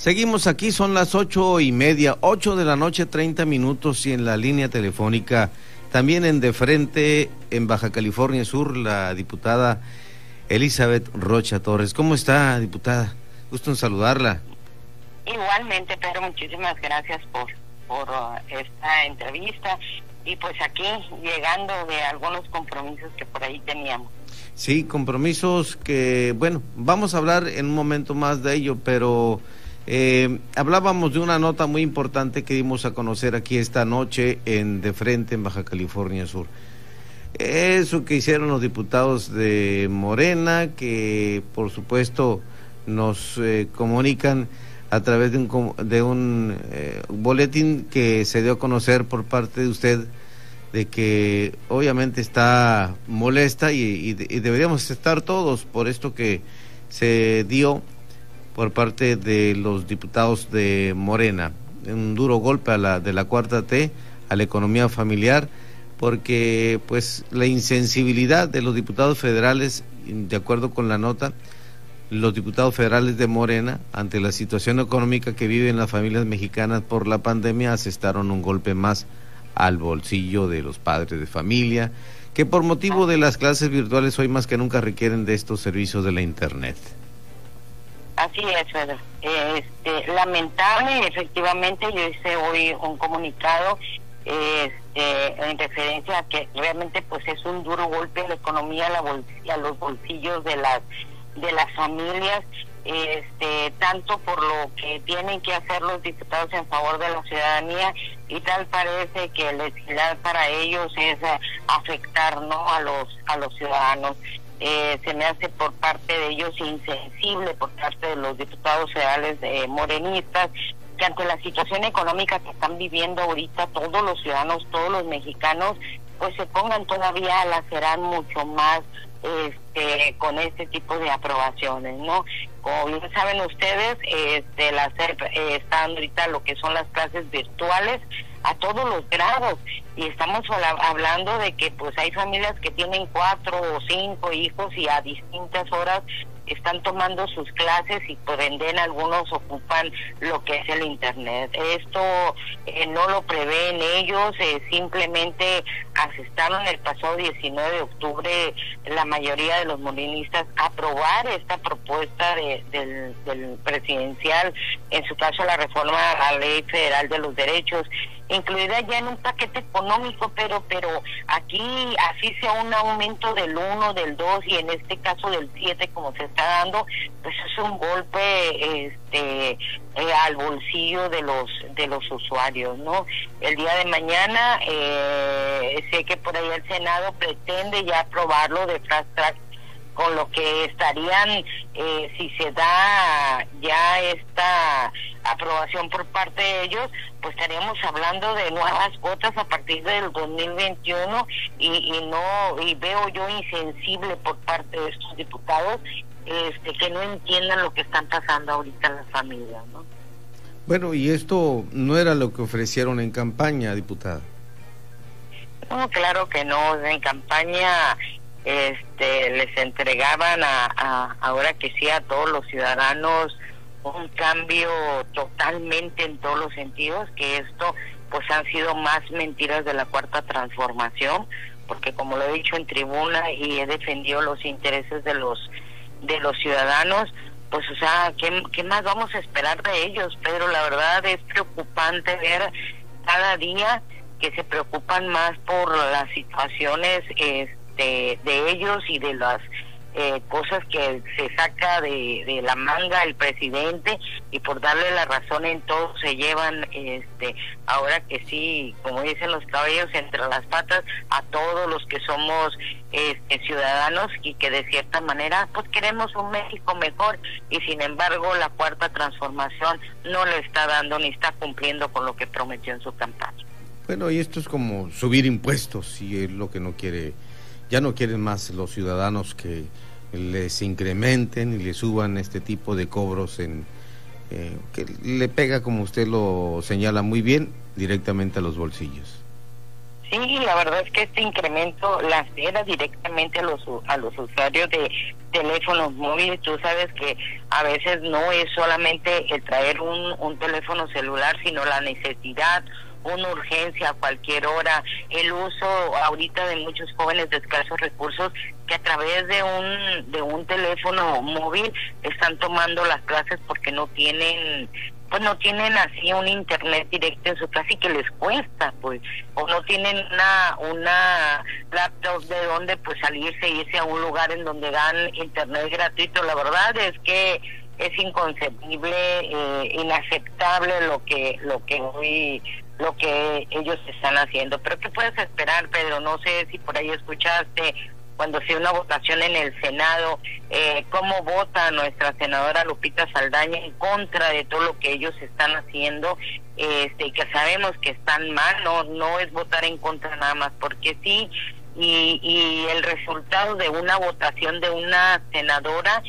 Seguimos aquí, son las ocho y media, ocho de la noche, treinta minutos y en la línea telefónica, también en de frente, en Baja California Sur, la diputada Elizabeth Rocha Torres. ¿Cómo está, diputada? Gusto en saludarla. Igualmente, Pedro, muchísimas gracias por, por uh, esta entrevista y pues aquí llegando de algunos compromisos que por ahí teníamos. Sí, compromisos que, bueno, vamos a hablar en un momento más de ello, pero eh, hablábamos de una nota muy importante que dimos a conocer aquí esta noche en De Frente, en Baja California Sur. Eso que hicieron los diputados de Morena, que por supuesto nos eh, comunican a través de un, de un eh, boletín que se dio a conocer por parte de usted de que obviamente está molesta y deberíamos estar todos por esto que se dio por parte de los diputados de Morena. Un duro golpe a la, de la cuarta T a la economía familiar, porque pues la insensibilidad de los diputados federales, de acuerdo con la nota, los diputados federales de Morena, ante la situación económica que viven las familias mexicanas por la pandemia, asestaron un golpe más al bolsillo de los padres de familia, que por motivo de las clases virtuales hoy más que nunca requieren de estos servicios de la Internet. Así es, Pedro. Este, lamentable, efectivamente, yo hice hoy un comunicado este, en referencia a que realmente pues es un duro golpe a la economía, a, la a los bolsillos de las de las familias, este, tanto por lo que tienen que hacer los diputados en favor de la ciudadanía y tal parece que legislar para ellos es afectar no a los a los ciudadanos eh, se me hace por parte de ellos insensible por parte de los diputados federales de morenistas que ante la situación económica que están viviendo ahorita todos los ciudadanos, todos los mexicanos, pues se pongan todavía a lacerar mucho más este, con este tipo de aprobaciones, ¿no? Como bien saben ustedes, este, la SERP eh, está ahorita lo que son las clases virtuales, a todos los grados y estamos hablando de que pues hay familias que tienen cuatro o cinco hijos y a distintas horas están tomando sus clases y por ende algunos ocupan lo que es el internet. Esto eh, no lo prevén ellos, eh, simplemente asestaron el pasado 19 de octubre la mayoría de los molinistas aprobar esta propuesta del, del presidencial, en su caso la reforma a la ley federal de los derechos incluida ya en un paquete económico, pero pero aquí así sea un aumento del 1, del 2 y en este caso del 7 como se está dando, pues es un golpe este eh, al bolsillo de los de los usuarios, ¿no? El día de mañana eh, sé que por ahí el Senado pretende ya aprobarlo de fast track con lo que estarían, eh, si se da ya esta aprobación por parte de ellos, pues estaríamos hablando de nuevas cuotas a partir del 2021 y, y no y veo yo insensible por parte de estos diputados este que no entiendan lo que están pasando ahorita las familias, ¿no? Bueno, y esto no era lo que ofrecieron en campaña, diputada. No, claro que no. En campaña este, les entregaban a, ahora que sí a todos los ciudadanos un cambio totalmente en todos los sentidos, que esto pues han sido más mentiras de la cuarta transformación, porque como lo he dicho en tribuna y he defendido los intereses de los de los ciudadanos, pues o sea, ¿qué, qué más vamos a esperar de ellos? Pedro, la verdad es preocupante ver cada día que se preocupan más por las situaciones este, de, ellos y de las eh, cosas que se saca de, de, la manga el presidente y por darle la razón en todo se llevan este ahora que sí como dicen los caballos entre las patas a todos los que somos este, ciudadanos y que de cierta manera pues queremos un México mejor y sin embargo la cuarta transformación no le está dando ni está cumpliendo con lo que prometió en su campaña. Bueno, y esto es como subir impuestos y es lo que no quiere ya no quieren más los ciudadanos que les incrementen y le suban este tipo de cobros en eh, que le pega como usted lo señala muy bien directamente a los bolsillos. Sí, la verdad es que este incremento las era directamente a los a los usuarios de teléfonos móviles. Tú sabes que a veces no es solamente el traer un, un teléfono celular, sino la necesidad una urgencia a cualquier hora, el uso ahorita de muchos jóvenes de escasos recursos que a través de un de un teléfono móvil están tomando las clases porque no tienen pues no tienen así un internet directo en su casa y que les cuesta pues o no tienen una una laptop de donde pues salirse e irse a un lugar en donde dan internet gratuito. La verdad es que es inconcebible eh, inaceptable lo que lo que hoy lo que ellos están haciendo. Pero qué puedes esperar Pedro no sé si por ahí escuchaste cuando se una votación en el Senado, eh, cómo vota nuestra senadora Lupita Saldaña en contra de todo lo que ellos están haciendo, este, que sabemos que están mal, no, no es votar en contra nada más, porque sí, y, y el resultado de una votación de una senadora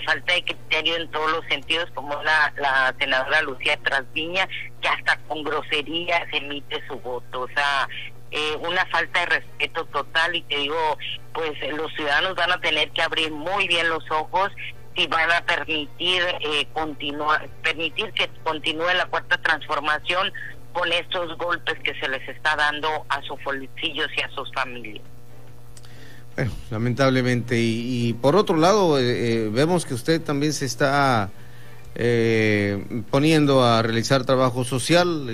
falta de criterio en todos los sentidos, como la, senadora Lucía Trasviña, que hasta con groserías emite su voto. O sea, eh, una falta de respeto total y te digo, pues los ciudadanos van a tener que abrir muy bien los ojos si van a permitir eh, continuar, permitir que continúe la cuarta transformación con estos golpes que se les está dando a sus bolsillos y a sus familias. Lamentablemente. Y, por otro lado, eh, vemos que usted también se está poniendo a realizar trabajo social.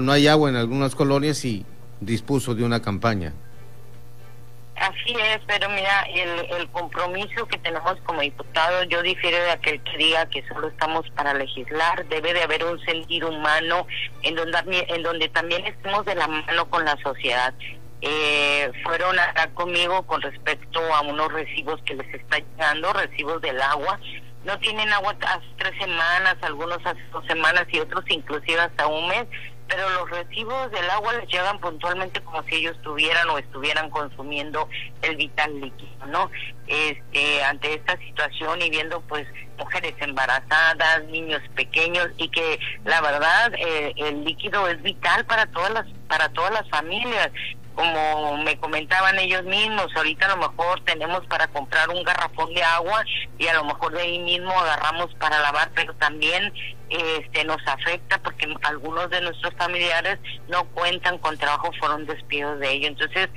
no hay agua en algunas colonias y dispuso de una campaña. Así es, pero mira, el, el compromiso que tenemos como diputados, yo difiero de aquel que diga que solo estamos para legislar, debe de haber un sentido humano en donde, en donde también estemos de la mano con la sociedad. Eh, fueron acá conmigo con respecto a unos recibos que les está llegando, recibos del agua. No tienen agua hace tres semanas, algunos hace dos semanas y otros inclusive hasta un mes pero los recibos del agua les llegan puntualmente como si ellos tuvieran o estuvieran consumiendo el vital líquido, ¿no? Este, ante esta situación y viendo pues mujeres embarazadas, niños pequeños y que la verdad eh, el líquido es vital para todas las para todas las familias como me comentaban ellos mismos, ahorita a lo mejor tenemos para comprar un garrafón de agua y a lo mejor de ahí mismo agarramos para lavar, pero también este nos afecta porque algunos de nuestros familiares no cuentan con trabajo, fueron despidos de ellos. Entonces,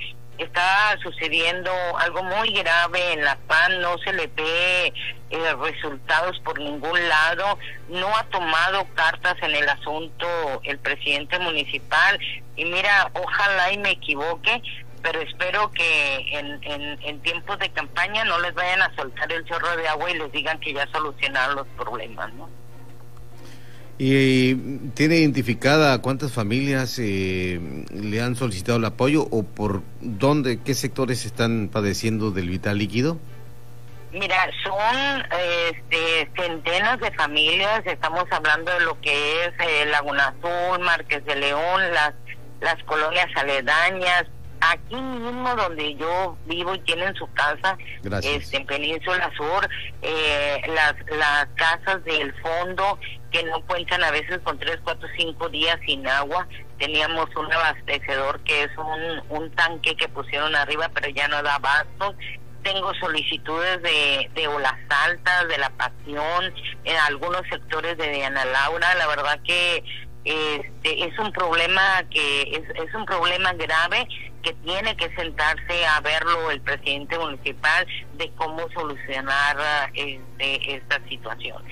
está sucediendo algo muy grave en La Paz, no se le ve eh, resultados por ningún lado, no ha tomado cartas en el asunto el presidente municipal y mira, ojalá y me equivoque, pero espero que en, en tiempos de campaña no les vayan a soltar el chorro de agua y les digan que ya solucionaron los problemas, ¿no? ¿Y tiene identificada cuántas familias eh, le han solicitado el apoyo o por dónde, qué sectores están padeciendo del vital líquido? Mira, son este, centenas de familias, estamos hablando de lo que es eh, Laguna Azul, Márquez de León, las, las colonias aledañas, aquí mismo donde yo vivo y tienen su casa, este, en Península Sur, eh, las, las casas del fondo que no cuentan a veces con tres, cuatro, cinco días sin agua. Teníamos un abastecedor que es un, un tanque que pusieron arriba, pero ya no da abasto. Tengo solicitudes de, de Olas Altas, de La Pasión, en algunos sectores de Diana Laura. La verdad que este es un problema que es, es un problema grave que tiene que sentarse a verlo el presidente municipal de cómo solucionar este, esta situación.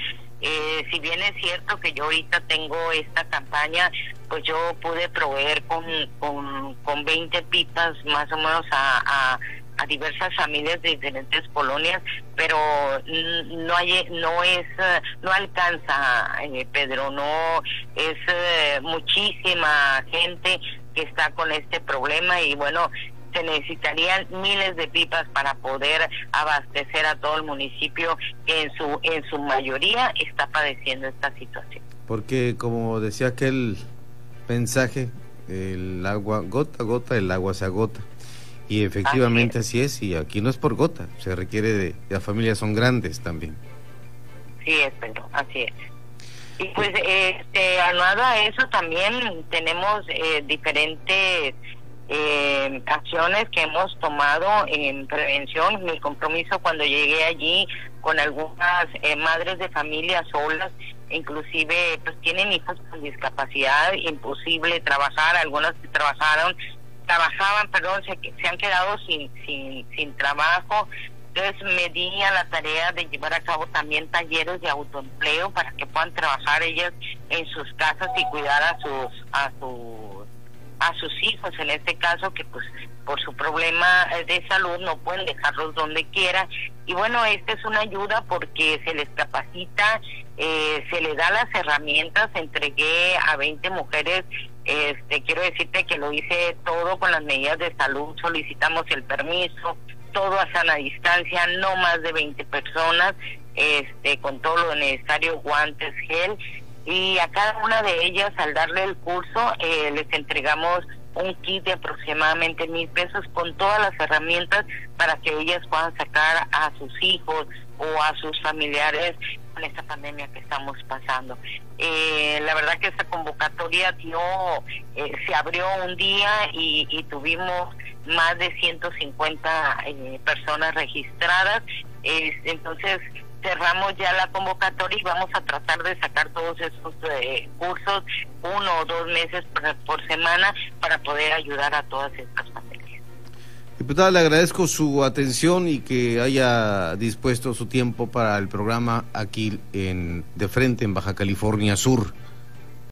Eh, si bien es cierto que yo ahorita tengo esta campaña, pues yo pude proveer con, con, con 20 pipas más o menos a, a, diversas familias de diferentes colonias, pero no hay, no es, no alcanza, eh, Pedro, no es eh, muchísima gente que está con este problema y bueno, se necesitarían miles de pipas para poder abastecer a todo el municipio que en su en su mayoría está padeciendo esta situación. Porque como decía aquel mensaje, el agua gota a gota, el agua se agota. Y efectivamente así es. y aquí no es por gota, se requiere de, las familias son grandes también. Sí es, Pedro, así es. Y pues, este, a eso también tenemos eh, diferentes eh, acciones que hemos tomado en prevención. Mi compromiso cuando llegué allí con algunas eh, madres de familia solas, inclusive pues tienen hijos con discapacidad, imposible trabajar, algunas que trabajaron, trabajaban, perdón, se, se han quedado sin, sin, sin trabajo, entonces me di a la tarea de llevar a cabo también talleres de autoempleo para que puedan trabajar ellas en sus casas y cuidar a sus a sus a sus hijos. En este caso que pues por su problema de salud no pueden dejarlos donde quiera. Y bueno esta es una ayuda porque se les capacita eh, se les da las herramientas. Entregué a 20 mujeres este quiero decirte que lo hice todo con las medidas de salud. Solicitamos el permiso todo a sana distancia, no más de 20 personas, este, con todo lo necesario, guantes, gel, y a cada una de ellas al darle el curso eh, les entregamos un kit de aproximadamente mil pesos con todas las herramientas para que ellas puedan sacar a sus hijos o a sus familiares con esta pandemia que estamos pasando. Eh, la verdad que esta convocatoria dio, eh, se abrió un día y, y tuvimos más de 150 eh, personas registradas. entonces cerramos ya la convocatoria y vamos a tratar de sacar todos esos eh, cursos uno o dos meses por, por, semana para poder ayudar a todas estas familias. Diputada, le agradezco su atención y que haya dispuesto su tiempo para el programa aquí en de frente en Baja California Sur.